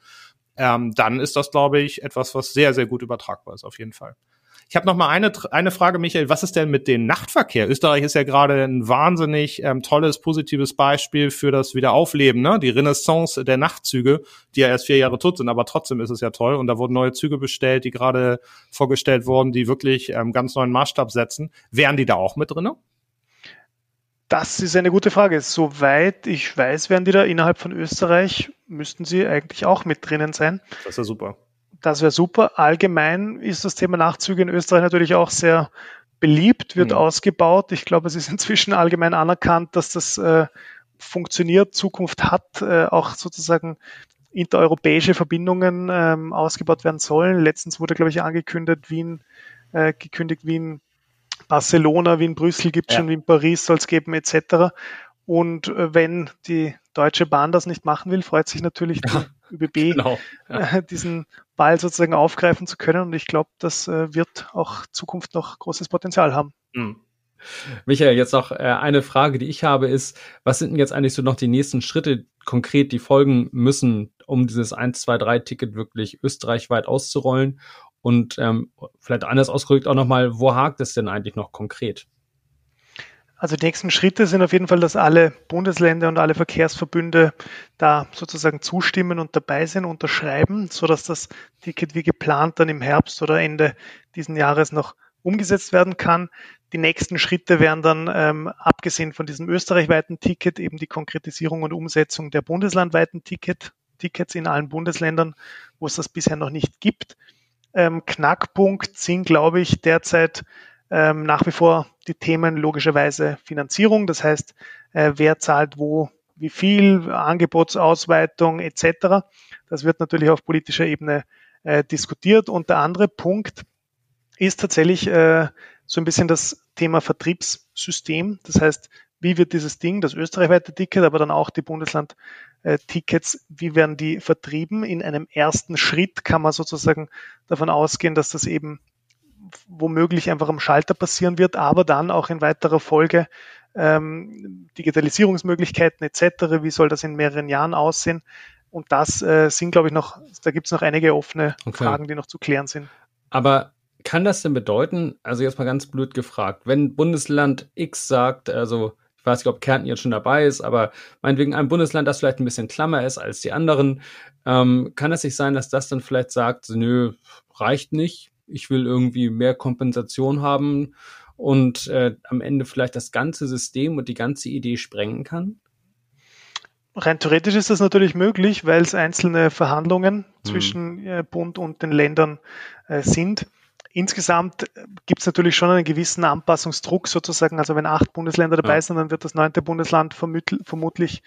Ähm, dann ist das, glaube ich, etwas, was sehr, sehr gut übertragbar ist, auf jeden Fall. Ich habe noch mal eine, eine Frage, Michael. Was ist denn mit dem Nachtverkehr? Österreich ist ja gerade ein wahnsinnig ähm, tolles, positives Beispiel für das Wiederaufleben, ne? die Renaissance der Nachtzüge, die ja erst vier Jahre tot sind, aber trotzdem ist es ja toll. Und da wurden neue Züge bestellt, die gerade vorgestellt wurden, die wirklich ähm, ganz neuen Maßstab setzen. Wären die da auch mit drinne?
Das ist eine gute Frage. Soweit ich weiß, werden die da innerhalb von Österreich, müssten sie eigentlich auch mit drinnen sein.
Das ist ja super.
Das wäre super. Allgemein ist das Thema Nachtzüge in Österreich natürlich auch sehr beliebt, wird mhm. ausgebaut. Ich glaube, es ist inzwischen allgemein anerkannt, dass das äh, funktioniert, Zukunft hat, äh, auch sozusagen intereuropäische Verbindungen ähm, ausgebaut werden sollen. Letztens wurde, glaube ich, angekündigt, Wien, äh, gekündigt, Wien, Barcelona, Wien, Brüssel gibt es ja. schon, Wien, Paris soll es geben, etc. Und äh, wenn die Deutsche Bahn das nicht machen will, freut sich natürlich die ÖBB, genau, ja. diesen Ball sozusagen aufgreifen zu können. Und ich glaube, das äh, wird auch Zukunft noch großes Potenzial haben. Mhm.
Michael, jetzt noch äh, eine Frage, die ich habe, ist, was sind denn jetzt eigentlich so noch die nächsten Schritte konkret, die folgen müssen, um dieses 1, 2, 3 Ticket wirklich österreichweit auszurollen? Und ähm, vielleicht anders ausgedrückt auch nochmal, wo hakt es denn eigentlich noch konkret?
Also die nächsten Schritte sind auf jeden Fall, dass alle Bundesländer und alle Verkehrsverbünde da sozusagen zustimmen und dabei sind, unterschreiben, so dass das Ticket wie geplant dann im Herbst oder Ende diesen Jahres noch umgesetzt werden kann. Die nächsten Schritte wären dann, ähm, abgesehen von diesem österreichweiten Ticket, eben die Konkretisierung und Umsetzung der bundeslandweiten Ticket, Tickets in allen Bundesländern, wo es das bisher noch nicht gibt. Ähm, Knackpunkt sind, glaube ich, derzeit ähm, nach wie vor die Themen logischerweise Finanzierung, das heißt, äh, wer zahlt wo wie viel, Angebotsausweitung etc. Das wird natürlich auf politischer Ebene äh, diskutiert. Und der andere Punkt ist tatsächlich äh, so ein bisschen das Thema Vertriebssystem. Das heißt, wie wird dieses Ding, das österreichweite Ticket, aber dann auch die Bundesland-Tickets, wie werden die vertrieben? In einem ersten Schritt kann man sozusagen davon ausgehen, dass das eben womöglich einfach am Schalter passieren wird, aber dann auch in weiterer Folge ähm, Digitalisierungsmöglichkeiten etc., wie soll das in mehreren Jahren aussehen? Und das äh, sind, glaube ich, noch, da gibt es noch einige offene okay. Fragen, die noch zu klären sind.
Aber kann das denn bedeuten, also jetzt mal ganz blöd gefragt, wenn Bundesland X sagt, also ich weiß nicht, ob Kärnten jetzt schon dabei ist, aber meinetwegen ein Bundesland, das vielleicht ein bisschen klammer ist als die anderen, ähm, kann es sich sein, dass das dann vielleicht sagt, nö, reicht nicht, ich will irgendwie mehr Kompensation haben und äh, am Ende vielleicht das ganze System und die ganze Idee sprengen kann?
Rein theoretisch ist das natürlich möglich, weil es einzelne Verhandlungen mhm. zwischen äh, Bund und den Ländern äh, sind. Insgesamt gibt es natürlich schon einen gewissen Anpassungsdruck sozusagen. Also wenn acht Bundesländer dabei ja. sind, dann wird das neunte Bundesland vermutlich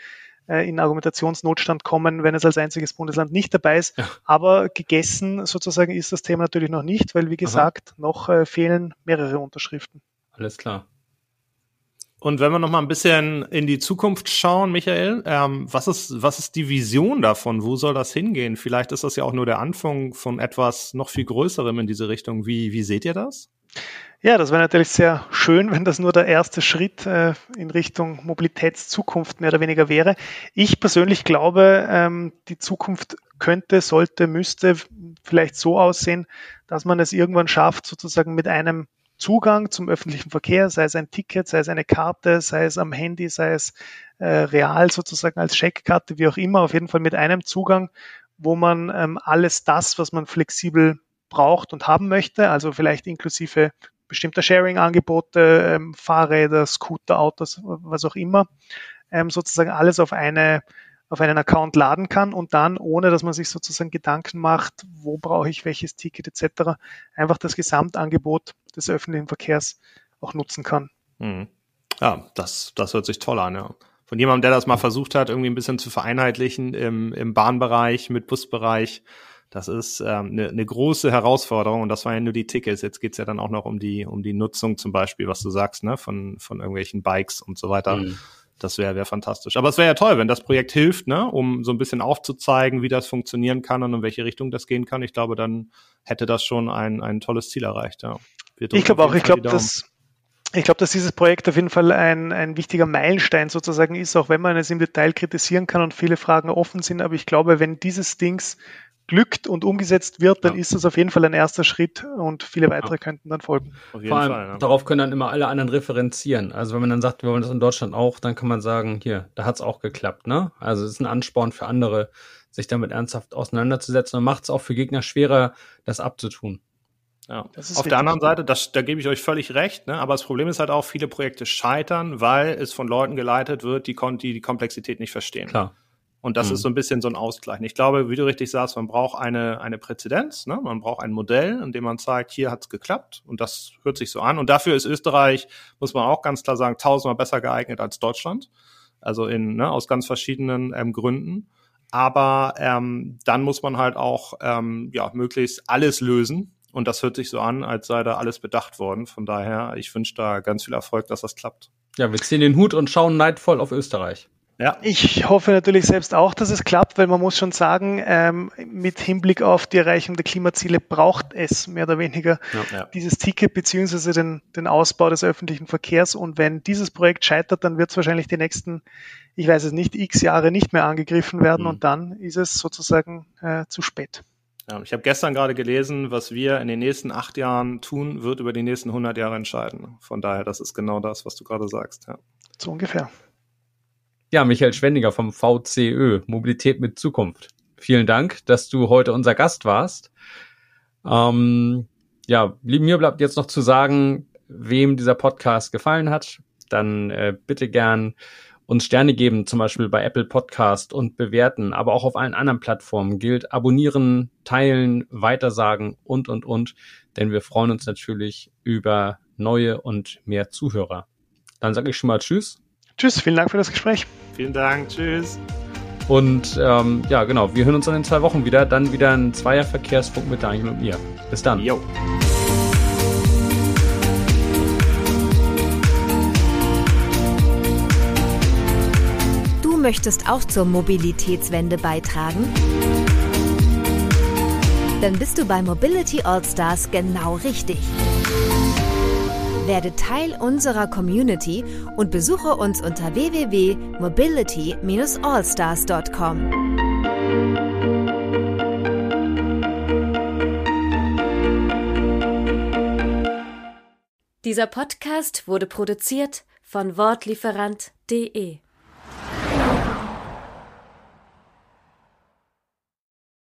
äh, in Argumentationsnotstand kommen, wenn es als einziges Bundesland nicht dabei ist. Ja. Aber gegessen sozusagen ist das Thema natürlich noch nicht, weil wie gesagt, Aha. noch äh, fehlen mehrere Unterschriften.
Alles klar.
Und wenn wir noch mal ein bisschen in die Zukunft schauen, Michael, ähm, was ist was ist die Vision davon? Wo soll das hingehen? Vielleicht ist das ja auch nur der Anfang von etwas noch viel Größerem in diese Richtung. Wie wie seht ihr das?
Ja, das wäre natürlich sehr schön, wenn das nur der erste Schritt äh, in Richtung Mobilitätszukunft mehr oder weniger wäre. Ich persönlich glaube, ähm, die Zukunft könnte, sollte, müsste vielleicht so aussehen, dass man es irgendwann schafft, sozusagen mit einem Zugang zum öffentlichen Verkehr, sei es ein Ticket, sei es eine Karte, sei es am Handy, sei es äh, real sozusagen als Scheckkarte, wie auch immer, auf jeden Fall mit einem Zugang, wo man ähm, alles das, was man flexibel braucht und haben möchte, also vielleicht inklusive bestimmter Sharing-Angebote, ähm, Fahrräder, Scooter, Autos, was auch immer, ähm, sozusagen alles auf eine auf einen Account laden kann und dann, ohne dass man sich sozusagen Gedanken macht, wo brauche ich welches Ticket etc., einfach das Gesamtangebot des öffentlichen Verkehrs auch nutzen kann.
Mhm. Ja, das, das hört sich toll an, ja. Von jemandem, der das mal versucht hat, irgendwie ein bisschen zu vereinheitlichen im, im Bahnbereich mit Busbereich, das ist ähm, eine, ne große Herausforderung und das waren ja nur die Tickets. Jetzt geht's ja dann auch noch um die, um die Nutzung zum Beispiel, was du sagst, ne, von, von irgendwelchen Bikes und so weiter. Mhm. Das wäre wär fantastisch. Aber es wäre ja toll, wenn das Projekt hilft, ne, um so ein bisschen aufzuzeigen, wie das funktionieren kann und in welche Richtung das gehen kann. Ich glaube, dann hätte das schon ein, ein tolles Ziel erreicht. Ja.
Ich glaube auch, ich glaube, dass ich glaube, dass dieses Projekt auf jeden Fall ein, ein wichtiger Meilenstein sozusagen ist, auch wenn man es im Detail kritisieren kann und viele Fragen offen sind. Aber ich glaube, wenn dieses Dings glückt und umgesetzt wird, dann ja. ist das auf jeden Fall ein erster Schritt und viele weitere ja. könnten dann folgen.
Vor allem, Fall, ja. darauf können dann immer alle anderen referenzieren. Also wenn man dann sagt, wir wollen das in Deutschland auch, dann kann man sagen, hier, da hat es auch geklappt. Ne? Also es ist ein Ansporn für andere, sich damit ernsthaft auseinanderzusetzen und macht es auch für Gegner schwerer, das abzutun.
Ja. Auf der anderen Seite, das, da gebe ich euch völlig recht, ne? aber das Problem ist halt auch, viele Projekte scheitern, weil es von Leuten geleitet wird, die, die die Komplexität nicht verstehen.
Klar.
Und das mhm. ist so ein bisschen so ein Ausgleich. Ich glaube, wie du richtig sagst, man braucht eine, eine Präzedenz, ne? man braucht ein Modell, in dem man zeigt, hier hat's geklappt und das hört sich so an. Und dafür ist Österreich, muss man auch ganz klar sagen, tausendmal besser geeignet als Deutschland. Also in, ne, aus ganz verschiedenen ähm, Gründen. Aber ähm, dann muss man halt auch ähm, ja, möglichst alles lösen. Und das hört sich so an, als sei da alles bedacht worden. Von daher, ich wünsche da ganz viel Erfolg, dass das klappt.
Ja, wir ziehen den Hut und schauen neidvoll auf Österreich.
Ja. Ich hoffe natürlich selbst auch, dass es klappt, weil man muss schon sagen, ähm, mit Hinblick auf die Erreichung der Klimaziele braucht es mehr oder weniger ja, ja. dieses Ticket beziehungsweise den, den Ausbau des öffentlichen Verkehrs. Und wenn dieses Projekt scheitert, dann wird es wahrscheinlich die nächsten, ich weiß es nicht, x Jahre nicht mehr angegriffen werden mhm. und dann ist es sozusagen äh, zu spät.
Ja, ich habe gestern gerade gelesen, was wir in den nächsten acht Jahren tun, wird über die nächsten 100 Jahre entscheiden. Von daher, das ist genau das, was du gerade sagst. Ja.
So ungefähr.
Ja, Michael Schwendiger vom VCÖ, Mobilität mit Zukunft. Vielen Dank, dass du heute unser Gast warst. Ähm, ja, mir bleibt jetzt noch zu sagen, wem dieser Podcast gefallen hat, dann äh, bitte gern uns Sterne geben, zum Beispiel bei Apple Podcast und bewerten, aber auch auf allen anderen Plattformen gilt abonnieren, teilen, weitersagen und, und, und, denn wir freuen uns natürlich über neue und mehr Zuhörer. Dann sage ich schon mal Tschüss
Tschüss, vielen Dank für das Gespräch.
Vielen Dank, tschüss.
Und ähm, ja, genau, wir hören uns dann in zwei Wochen wieder. Dann wieder ein Zweier-Verkehrsfunk mit Daniel und mir. Bis dann. Jo.
möchtest auch zur Mobilitätswende beitragen? Dann bist du bei Mobility Allstars genau richtig. Werde Teil unserer Community und besuche uns unter www.mobility-allstars.com. Dieser Podcast wurde produziert von Wortlieferant.de